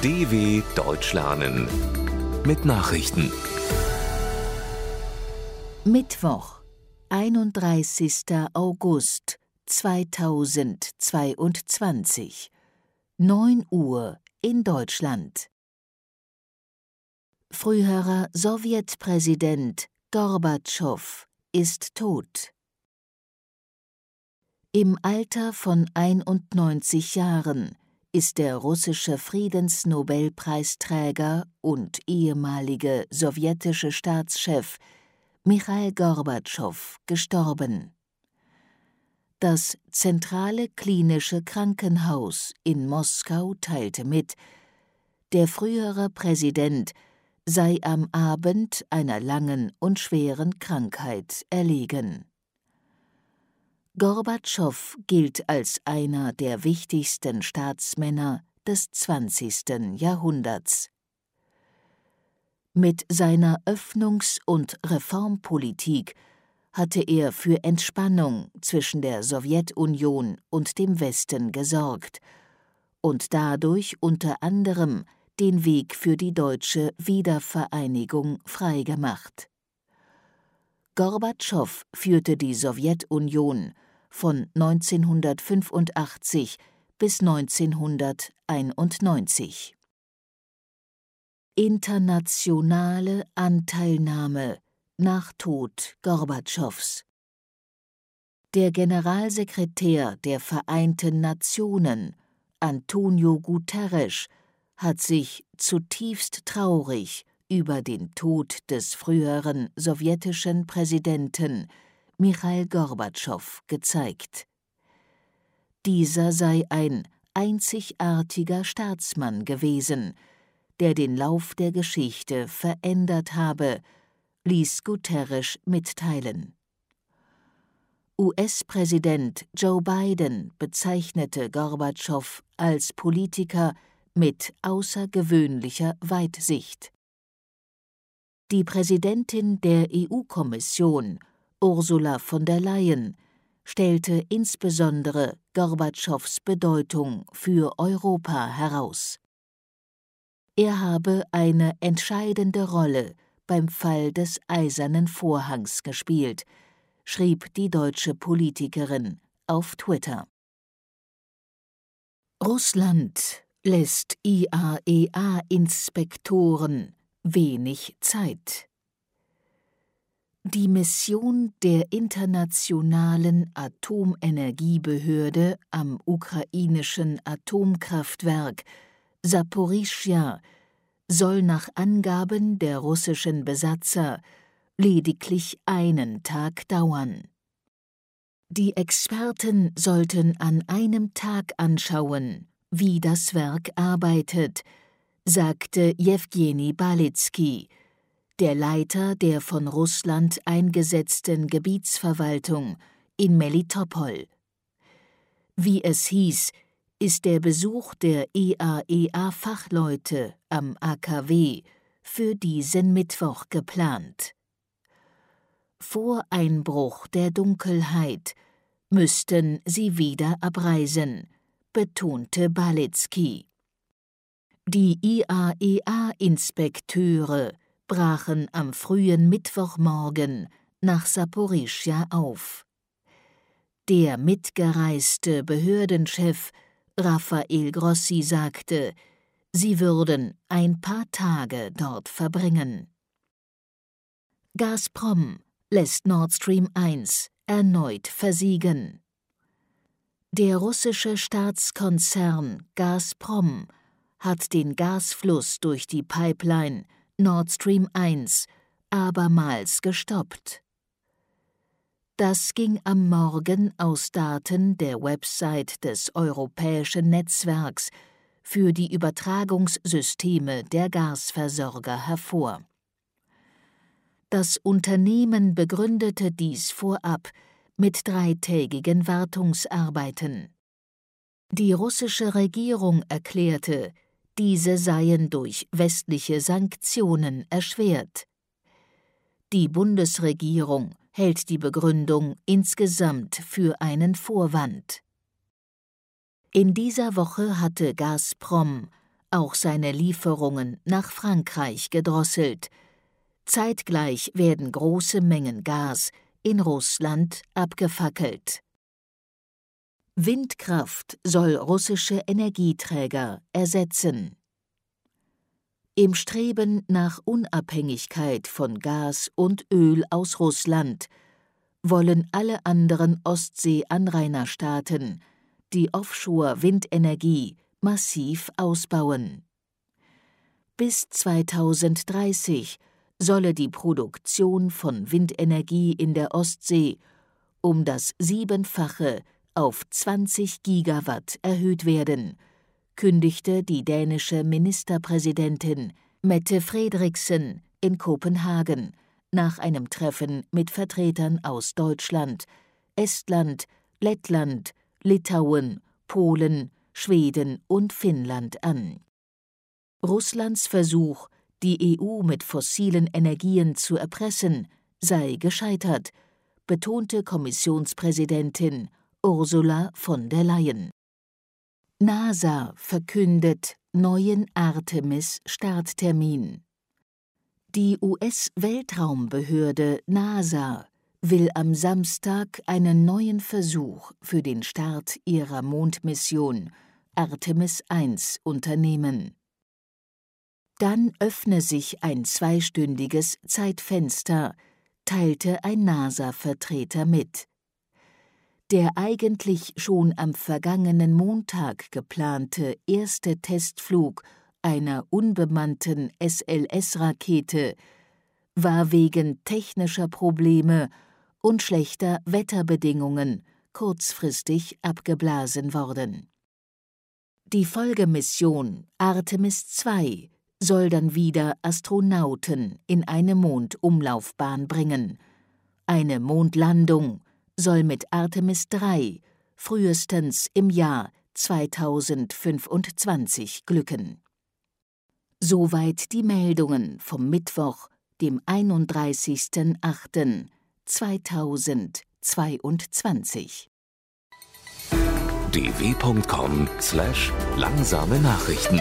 DW Deutsch lernen mit Nachrichten. Mittwoch, 31. August 2022, 9 Uhr in Deutschland. Früherer Sowjetpräsident Gorbatschow ist tot. Im Alter von 91 Jahren ist der russische Friedensnobelpreisträger und ehemalige sowjetische Staatschef Michail Gorbatschow gestorben. Das Zentrale Klinische Krankenhaus in Moskau teilte mit, der frühere Präsident sei am Abend einer langen und schweren Krankheit erlegen. Gorbatschow gilt als einer der wichtigsten Staatsmänner des 20. Jahrhunderts. Mit seiner Öffnungs- und Reformpolitik hatte er für Entspannung zwischen der Sowjetunion und dem Westen gesorgt und dadurch unter anderem den Weg für die deutsche Wiedervereinigung freigemacht. Gorbatschow führte die Sowjetunion von 1985 bis 1991. Internationale Anteilnahme nach Tod Gorbatschows Der Generalsekretär der Vereinten Nationen, Antonio Guterres, hat sich zutiefst traurig über den Tod des früheren sowjetischen Präsidenten Michail Gorbatschow gezeigt. Dieser sei ein einzigartiger Staatsmann gewesen, der den Lauf der Geschichte verändert habe, ließ Guterres mitteilen. US-Präsident Joe Biden bezeichnete Gorbatschow als Politiker mit außergewöhnlicher Weitsicht. Die Präsidentin der EU-Kommission Ursula von der Leyen stellte insbesondere Gorbatschows Bedeutung für Europa heraus. Er habe eine entscheidende Rolle beim Fall des Eisernen Vorhangs gespielt, schrieb die deutsche Politikerin auf Twitter. Russland lässt IAEA-Inspektoren wenig Zeit. Die Mission der Internationalen Atomenergiebehörde am ukrainischen Atomkraftwerk Saporischja soll nach Angaben der russischen Besatzer lediglich einen Tag dauern. Die Experten sollten an einem Tag anschauen, wie das Werk arbeitet, sagte Jewgeni Balitsky, der Leiter der von Russland eingesetzten Gebietsverwaltung in Melitopol. Wie es hieß, ist der Besuch der IAEA-Fachleute am AKW für diesen Mittwoch geplant. Vor Einbruch der Dunkelheit müssten sie wieder abreisen, betonte Balitsky. Die IAEA-Inspekteure brachen am frühen Mittwochmorgen nach Saporischja auf. Der mitgereiste Behördenchef Raphael Grossi sagte, sie würden ein paar Tage dort verbringen. Gazprom lässt Nord Stream 1 erneut versiegen. Der russische Staatskonzern Gazprom hat den Gasfluss durch die Pipeline Nord Stream 1 abermals gestoppt. Das ging am Morgen aus Daten der Website des Europäischen Netzwerks für die Übertragungssysteme der Gasversorger hervor. Das Unternehmen begründete dies vorab mit dreitägigen Wartungsarbeiten. Die russische Regierung erklärte, diese seien durch westliche Sanktionen erschwert. Die Bundesregierung hält die Begründung insgesamt für einen Vorwand. In dieser Woche hatte Gazprom auch seine Lieferungen nach Frankreich gedrosselt. Zeitgleich werden große Mengen Gas in Russland abgefackelt. Windkraft soll russische Energieträger ersetzen. Im Streben nach Unabhängigkeit von Gas und Öl aus Russland wollen alle anderen Ostsee-Anrainerstaaten die Offshore-Windenergie massiv ausbauen. Bis 2030 solle die Produktion von Windenergie in der Ostsee um das Siebenfache auf 20 Gigawatt erhöht werden, kündigte die dänische Ministerpräsidentin Mette Frederiksen in Kopenhagen nach einem Treffen mit Vertretern aus Deutschland, Estland, Lettland, Litauen, Polen, Schweden und Finnland an. Russlands Versuch, die EU mit fossilen Energien zu erpressen, sei gescheitert, betonte Kommissionspräsidentin Ursula von der Leyen. NASA verkündet neuen Artemis-Starttermin. Die US-Weltraumbehörde NASA will am Samstag einen neuen Versuch für den Start ihrer Mondmission Artemis I unternehmen. Dann öffne sich ein zweistündiges Zeitfenster, teilte ein NASA-Vertreter mit. Der eigentlich schon am vergangenen Montag geplante erste Testflug einer unbemannten SLS-Rakete war wegen technischer Probleme und schlechter Wetterbedingungen kurzfristig abgeblasen worden. Die Folgemission Artemis II soll dann wieder Astronauten in eine Mondumlaufbahn bringen. Eine Mondlandung soll mit Artemis III frühestens im Jahr 2025 glücken. Soweit die Meldungen vom Mittwoch, dem 31.08.2022. dw.com/langsame Nachrichten